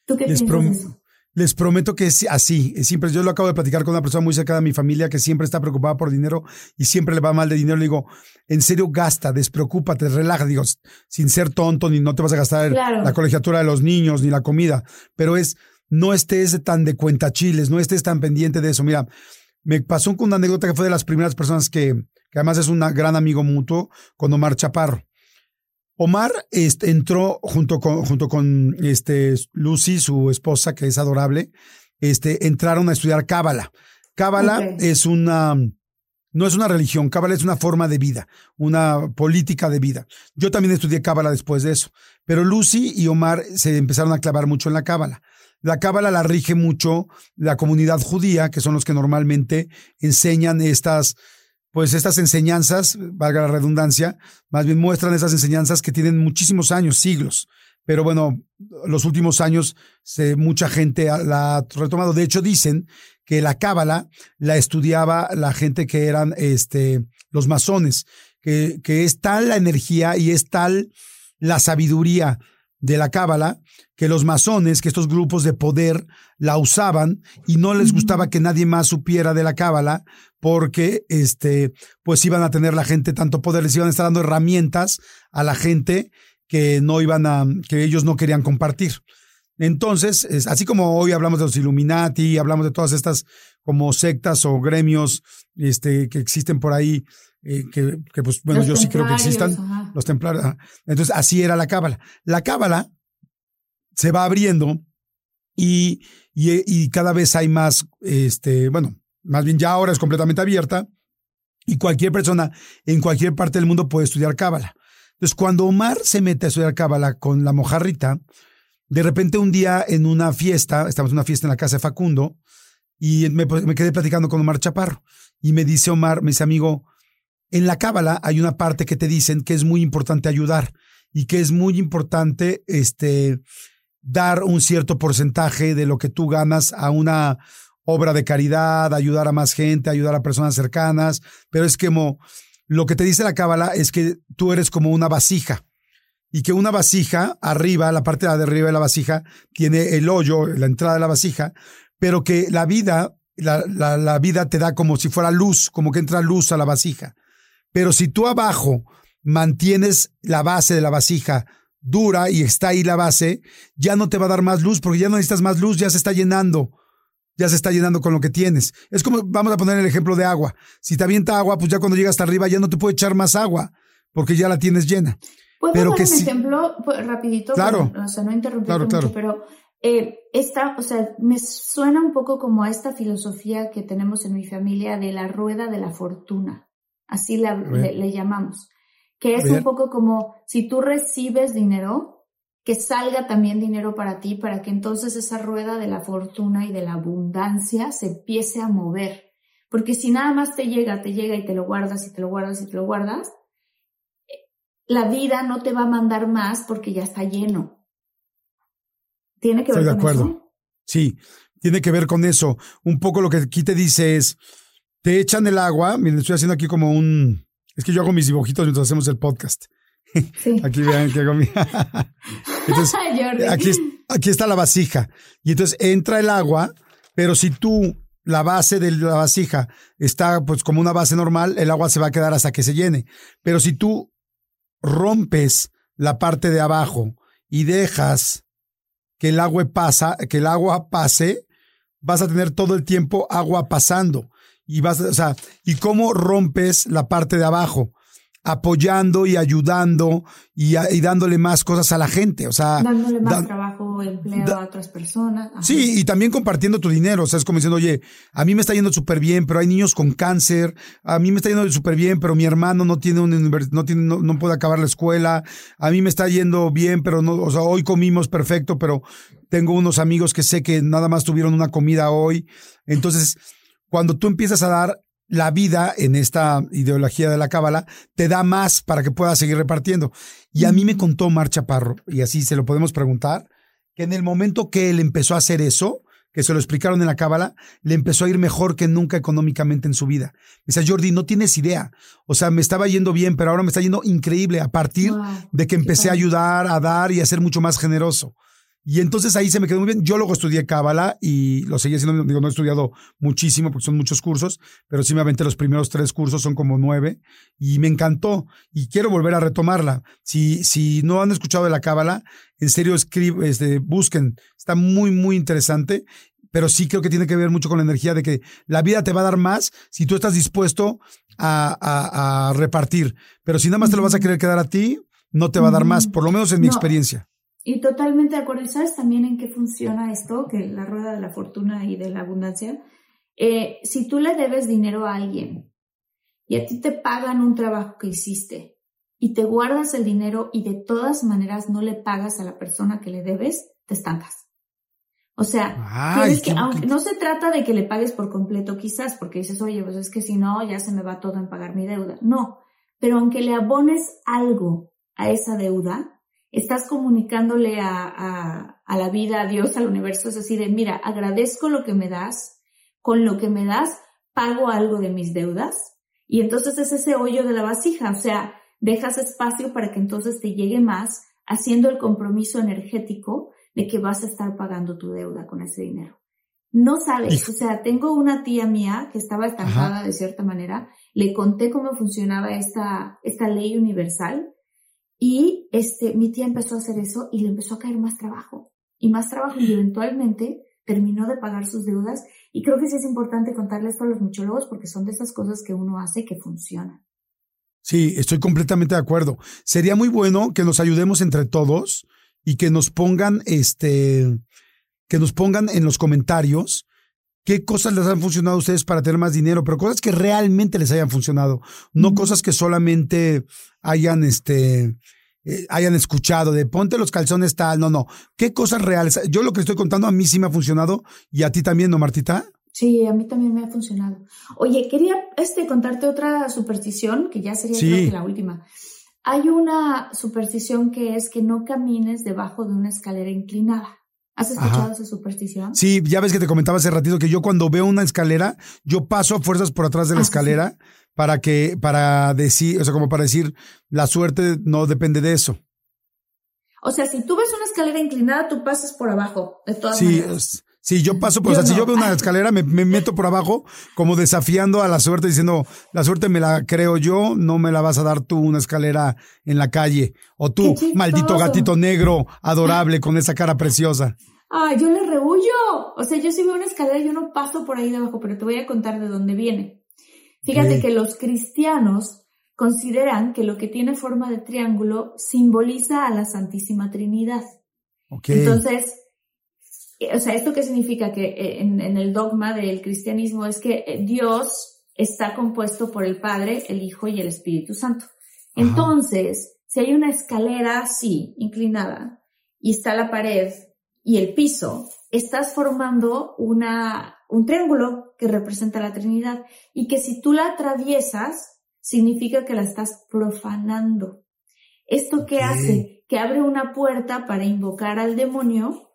¿Tú qué les piensas de eso? Les prometo que es así, siempre. Yo lo acabo de platicar con una persona muy cercana de mi familia que siempre está preocupada por dinero y siempre le va mal de dinero. Le digo, en serio, gasta, despreocúpate, relaja. Digo, sin ser tonto, ni no te vas a gastar la colegiatura de los niños, ni la comida. Pero es, no estés tan de cuenta chiles, no estés tan pendiente de eso. Mira, me pasó con una anécdota que fue de las primeras personas que, que además es un gran amigo mutuo, con Omar Chaparro. Omar este, entró junto con, junto con este, Lucy, su esposa, que es adorable, este, entraron a estudiar Cábala. Cábala es una, no es una religión, Cábala es una forma de vida, una política de vida. Yo también estudié Cábala después de eso, pero Lucy y Omar se empezaron a clavar mucho en la Cábala. La Cábala la rige mucho la comunidad judía, que son los que normalmente enseñan estas, pues estas enseñanzas, valga la redundancia, más bien muestran esas enseñanzas que tienen muchísimos años, siglos. Pero bueno, los últimos años se, mucha gente la ha retomado. De hecho, dicen que la cábala la estudiaba la gente que eran este, los masones, que, que es tal la energía y es tal la sabiduría de la cábala que los masones, que estos grupos de poder la usaban y no les gustaba que nadie más supiera de la cábala porque este pues iban a tener la gente tanto poder, les iban a estar dando herramientas a la gente que no iban a que ellos no querían compartir. Entonces, es, así como hoy hablamos de los Illuminati, hablamos de todas estas como sectas o gremios este, que existen por ahí, eh, que, que, pues bueno, yo sí creo que existan, los templarios. Entonces, así era la cábala. La cábala se va abriendo y, y, y, cada vez hay más, este, bueno, más bien ya ahora es completamente abierta y cualquier persona en cualquier parte del mundo puede estudiar cábala. Entonces, cuando Omar se mete a estudiar cábala con la mojarrita, de repente un día en una fiesta, estamos en una fiesta en la casa de Facundo, y me, me quedé platicando con Omar Chaparro. Y me dice Omar, me dice amigo, en la cábala hay una parte que te dicen que es muy importante ayudar y que es muy importante este, dar un cierto porcentaje de lo que tú ganas a una obra de caridad, ayudar a más gente, ayudar a personas cercanas, pero es como lo que te dice la cábala es que tú eres como una vasija y que una vasija arriba, la parte de arriba de la vasija, tiene el hoyo, la entrada de la vasija, pero que la vida, la, la, vida te da como si fuera luz, como que entra luz a la vasija. Pero si tú abajo mantienes la base de la vasija dura y está ahí la base, ya no te va a dar más luz porque ya no necesitas más luz, ya se está llenando. Ya se está llenando con lo que tienes. Es como, vamos a poner el ejemplo de agua. Si te avienta agua, pues ya cuando llegas hasta arriba ya no te puede echar más agua porque ya la tienes llena. ¿Puedo pero dar un ejemplo pues, rapidito? Claro. o sea, no interrumpir mucho, pero eh, esta, o sea, me suena un poco como a esta filosofía que tenemos en mi familia de la rueda de la fortuna. Así la, le, llamamos. Que es un poco como si tú recibes dinero, que salga también dinero para ti, para que entonces esa rueda de la fortuna y de la abundancia se empiece a mover. Porque si nada más te llega, te llega y te lo guardas y te lo guardas y te lo guardas, la vida no te va a mandar más porque ya está lleno. ¿Tiene que ver Estoy de acuerdo. Sí, tiene que ver con eso. Un poco lo que aquí te dice es, te echan el agua, miren, estoy haciendo aquí como un, es que yo hago mis dibujitos mientras hacemos el podcast. *laughs* Sí. Aquí vean que hago mi... *laughs* entonces, *laughs* aquí, aquí está la vasija. Y entonces entra el agua, pero si tú la base de la vasija está pues como una base normal, el agua se va a quedar hasta que se llene. Pero si tú rompes la parte de abajo y dejas que el agua pasa, que el agua pase, vas a tener todo el tiempo agua pasando. Y vas, o sea, ¿y cómo rompes la parte de abajo? apoyando y ayudando y, y, dándole más cosas a la gente. O sea, dándole más trabajo, empleo a otras personas. Sí, y también compartiendo tu dinero. O sea, es como diciendo, oye, a mí me está yendo súper bien, pero hay niños con cáncer. A mí me está yendo súper bien, pero mi hermano no tiene un no tiene, no, no, puede acabar la escuela. A mí me está yendo bien, pero no, o sea, hoy comimos perfecto, pero tengo unos amigos que sé que nada más tuvieron una comida hoy. Entonces, cuando tú empiezas a dar la vida en esta ideología de la cábala te da más para que puedas seguir repartiendo. Y a mí me contó Mar Chaparro, y así se lo podemos preguntar, que en el momento que él empezó a hacer eso, que se lo explicaron en la cábala, le empezó a ir mejor que nunca económicamente en su vida. Dice, Jordi, no tienes idea. O sea, me estaba yendo bien, pero ahora me está yendo increíble a partir de que empecé a ayudar, a dar y a ser mucho más generoso. Y entonces ahí se me quedó muy bien. Yo luego estudié Cábala y lo seguí haciendo. Digo, no he estudiado muchísimo porque son muchos cursos, pero sí me aventé los primeros tres cursos, son como nueve, y me encantó. Y quiero volver a retomarla. Si, si no han escuchado de la Cábala, en serio, escribe, este, busquen. Está muy, muy interesante pero sí creo que tiene que ver mucho con la energía de que la vida te va a dar más si tú estás dispuesto a, repartir. Pero si nada más te lo vas a querer quedar a ti, no te va a dar más, por lo menos en mi experiencia. Y totalmente de acuerdo. ¿Y sabes también en qué funciona esto? Que la rueda de la fortuna y de la abundancia. Eh, si tú le debes dinero a alguien y a ti te pagan un trabajo que hiciste y te guardas el dinero y de todas maneras no le pagas a la persona que le debes, te estancas. O sea, que, aunque no se trata de que le pagues por completo quizás, porque dices, oye, pues es que si no, ya se me va todo en pagar mi deuda. No, pero aunque le abones algo a esa deuda, estás comunicándole a, a, la vida, a Dios, al universo, es así de, mira, agradezco lo que me das, con lo que me das, pago algo de mis deudas, y entonces es ese hoyo de la vasija, o sea, dejas espacio para que entonces te llegue más, haciendo el compromiso energético de que vas a estar pagando tu deuda con ese dinero. No sabes, o sea, tengo una tía mía que estaba estancada de cierta manera, le conté cómo funcionaba esta, esta ley universal y este, mi tía empezó a hacer eso y le empezó a caer más trabajo y más trabajo y eventualmente terminó de pagar sus deudas y creo que sí es importante contarle esto a los muchólogos porque son de esas cosas que uno hace que funcionan. Sí, estoy completamente de acuerdo. Sería muy bueno que nos ayudemos entre todos y que nos pongan, este, que nos pongan en los comentarios qué cosas les han funcionado a ustedes para tener más dinero, pero cosas que realmente les hayan funcionado, no cosas que solamente hayan, este, eh, hayan escuchado de ponte los calzones tal, no, no. ¿Qué cosas reales? Yo lo que estoy contando a mí sí me ha funcionado y a ti también, ¿no, Martita? Sí, a mí también me ha funcionado. Oye, quería este contarte otra superstición que ya sería creo que la última. Hay una superstición que es que no camines debajo de una escalera inclinada. ¿Has escuchado esa superstición? Sí, ya ves que te comentaba hace ratito que yo cuando veo una escalera, yo paso a fuerzas por atrás de la ah, escalera para que, para decir, o sea, como para decir, la suerte no depende de eso. O sea, si tú ves una escalera inclinada, tú pasas por abajo, de todas sí, maneras. Sí, yo paso, pues, o sea, si yo veo una *laughs* escalera, me, meto por abajo, como desafiando a la suerte, diciendo, la suerte me la creo yo, no me la vas a dar tú una escalera en la calle. O tú, maldito gatito negro, adorable, con esa cara preciosa. Ah, yo le rehuyo. O sea, yo si veo una escalera, yo no paso por ahí debajo, pero te voy a contar de dónde viene. Fíjate que los cristianos consideran que lo que tiene forma de triángulo simboliza a la Santísima Trinidad. Entonces, o sea, ¿esto qué significa? Que eh, en, el dogma del cristianismo es que eh, Dios está compuesto por el Padre, el Hijo y el Espíritu Santo. Entonces, si hay una escalera así, inclinada, y está la pared y el piso, estás formando una, un triángulo que representa la Trinidad y que si tú la atraviesas, significa que la estás profanando. ¿Esto qué hace? Que abre una puerta para invocar al demonio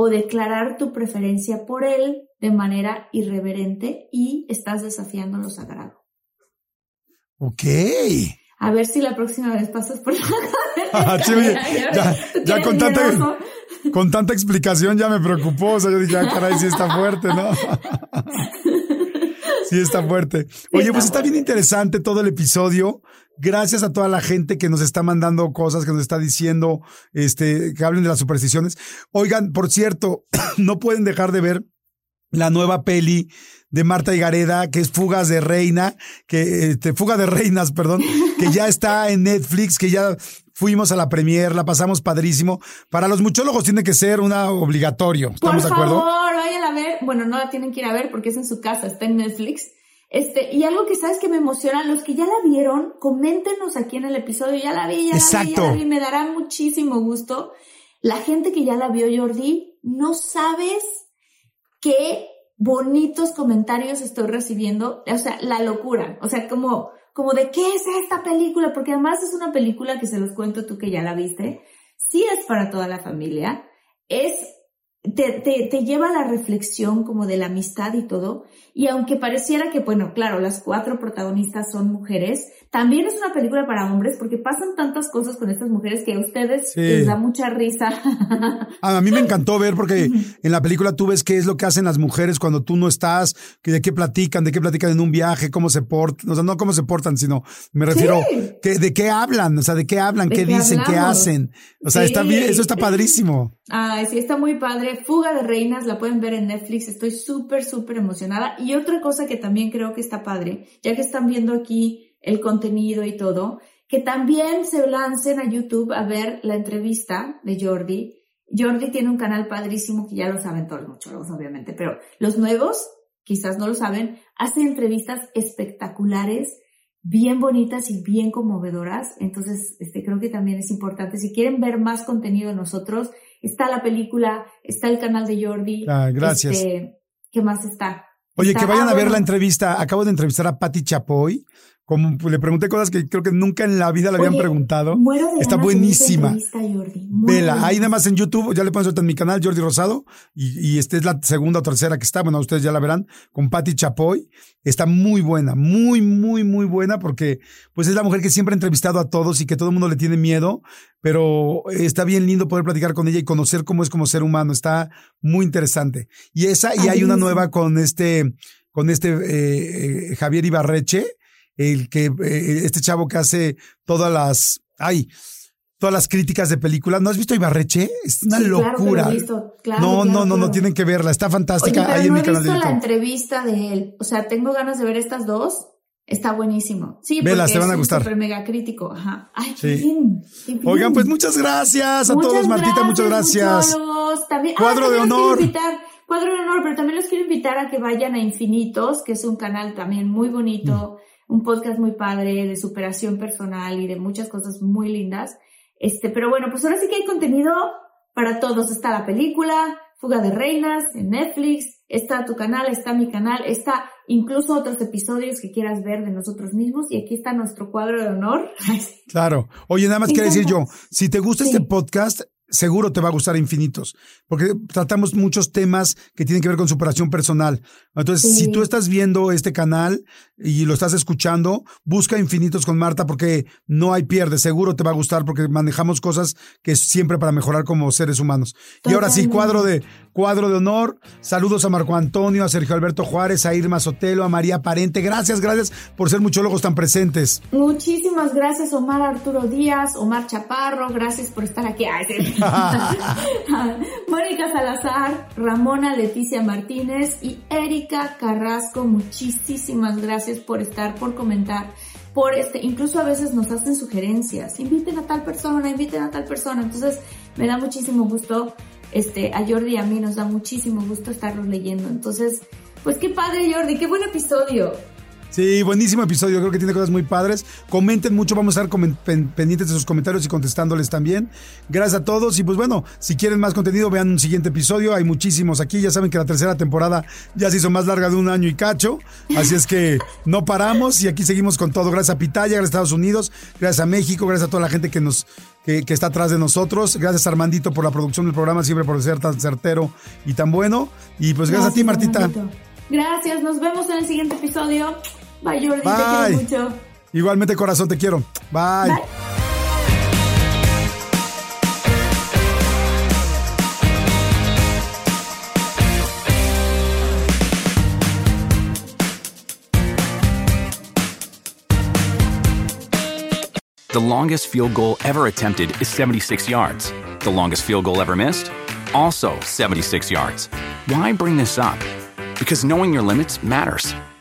o declarar tu preferencia por él de manera irreverente y estás desafiando lo sagrado. Ok. A ver si la próxima vez pasas por la *laughs* ah, ya, ya con, tanta, *laughs* con tanta explicación ya me preocupó. O sea, yo dije, ah, caray, sí está fuerte, ¿no? *laughs* sí está fuerte. Oye, pues está bien interesante todo el episodio. Gracias a toda la gente que nos está mandando cosas, que nos está diciendo, este, que hablen de las supersticiones. Oigan, por cierto, *clears throat* no pueden dejar de ver la nueva peli de Marta Gareda, que es Fugas de Reina, que, este, Fuga de Reinas, perdón, que ya está en Netflix, que ya fuimos a la premier, la pasamos padrísimo. Para los muchólogos tiene que ser una obligatorio. ¿Estamos de acuerdo? Por favor, vayan a ver. Bueno, no la tienen que ir a ver porque es en su casa, está en Netflix. Este, y algo que sabes que me emociona, los que ya la vieron, coméntenos aquí en el episodio, ya la vi, ya la vi, ya la vi, me dará muchísimo gusto. La gente que ya la vio, Jordi, no sabes qué bonitos comentarios estoy recibiendo, o sea, la locura, o sea, como, como de qué es esta película, porque además es una película que se los cuento tú que ya la viste, sí es para toda la familia, es te, te, te, lleva a la reflexión como de la amistad y todo. Y aunque pareciera que, bueno, claro, las cuatro protagonistas son mujeres, También es una película para hombres porque pasan tantas cosas con estas mujeres que a ustedes les da mucha risa. *laughs* a mí me encantó ver porque en la película tú ves qué es lo que hacen las mujeres cuando tú no estás, de qué platican, de qué platican en un viaje, cómo se portan, o sea, no cómo se portan, sino me refiero que, de qué hablan, o sea, de qué hablan, qué, dicen, qué hacen. O sea, está bien, eso está padrísimo. Ay, sí, está muy padre. Fuga de Reinas, la pueden ver en Netflix. Estoy súper, súper emocionada. Y otra cosa que también creo que está padre, ya que están viendo aquí el contenido y todo, que también se lancen a YouTube a ver la entrevista de Jordi. Jordi tiene un canal padrísimo que ya lo saben todos muchos, obviamente, pero los nuevos, quizás no lo saben, hace entrevistas espectaculares, bien bonitas y bien conmovedoras. Entonces, este, creo que también es importante. Si quieren ver más contenido de nosotros, está la película, está el canal de Jordi. Ah, gracias. Este, ¿Qué más está? Oye, que vayan a ver la entrevista. Acabo de entrevistar a Patti Chapoy. Como le pregunté cosas que creo que nunca en la vida le habían preguntado. Está buenísima. Vela, ahí nada más en YouTube, ya le pones en mi canal, Jordi Rosado, y, y esta es la segunda o tercera que está, bueno, ustedes ya la verán, con Patti Chapoy. Está muy buena, muy, muy, muy buena, porque pues es la mujer que siempre ha entrevistado a todos y que todo el mundo le tiene miedo, pero está bien lindo poder platicar con ella y conocer cómo es como ser humano. Está muy interesante. Y esa, y hay una nueva con este, con este eh, eh, Javier Ibarreche el que eh, este chavo que hace todas las, ay, todas las críticas de películas. ¿No has visto Ibarreche? Es una locura. no, no, no, no tienen que verla. Está fantástica ahí en mi canal de YouTube. la entrevista de él. O sea, tengo ganas de ver estas dos. Está buenísimo. Sí, Velas, te van a gustar. Súper mega crítico. Ajá. Ay, qué, bien, Oigan, pues muchas gracias a todos, Martita, muchas gracias. También, cuadro ah, de honor. Cuadro de honor, pero también los quiero invitar a que vayan a Infinitos, que es un canal también muy bonito. Mm un podcast muy padre de superación personal y de muchas cosas muy lindas. Este, pero bueno, pues ahora sí que hay contenido para todos. Está la película, Fuga de Reinas en Netflix, está tu canal, está mi canal, está incluso otros episodios que quieras ver de nosotros mismos y aquí está nuestro cuadro de honor. *laughs* Claro. Oye, nada más quiero decir yo, si te gusta este podcast, seguro te va a gustar Infinitos, porque tratamos muchos temas que tienen que ver con superación personal. Entonces, si tú estás viendo este canal y lo estás escuchando, busca Infinitos con Marta porque no hay pierde, seguro te va a gustar porque manejamos cosas que es siempre para mejorar como seres humanos. Y ahora sí, cuadro de cuadro de honor. Saludos a Marco Antonio, a Sergio Alberto Juárez, a Irma Sotelo, a María Parente. Gracias, gracias por ser muchólogos tan presentes. Muchísimas gracias, Omar Arturo Díaz, Omar Chaparro, gracias por estar aquí. *laughs* Mónica Salazar, Ramona Leticia Martínez y Erika Carrasco, muchísimas gracias por estar, por comentar, por este, incluso a veces nos hacen sugerencias, inviten a tal persona, inviten a tal persona, entonces me da muchísimo gusto, este, a Jordi y a mí nos da muchísimo gusto estarlos leyendo, entonces, pues qué padre Jordi, qué buen episodio. Sí, buenísimo episodio, creo que tiene cosas muy padres. Comenten mucho, vamos a estar pendientes de sus comentarios y contestándoles también. Gracias a todos y pues bueno, si quieren más contenido, vean un siguiente episodio, hay muchísimos aquí, ya saben que la tercera temporada ya se hizo más larga de un año y cacho, así es que *laughs* no paramos y aquí seguimos con todo. Gracias a Pitaya, gracias a Estados Unidos, gracias a México, gracias a toda la gente que nos que, está atrás de nosotros. Gracias Armandito por la producción del programa, siempre por ser tan certero y tan bueno. Y pues gracias, a ti, Martita. Gracias, nos vemos en el siguiente episodio. Bye, Jordi, te quiero mucho. Igualmente, corazón, te quiero. Bye. Bye. The longest field goal ever attempted is 76 yards. The longest field goal ever missed? Also 76 yards. Why bring this up? Because knowing your limits matters,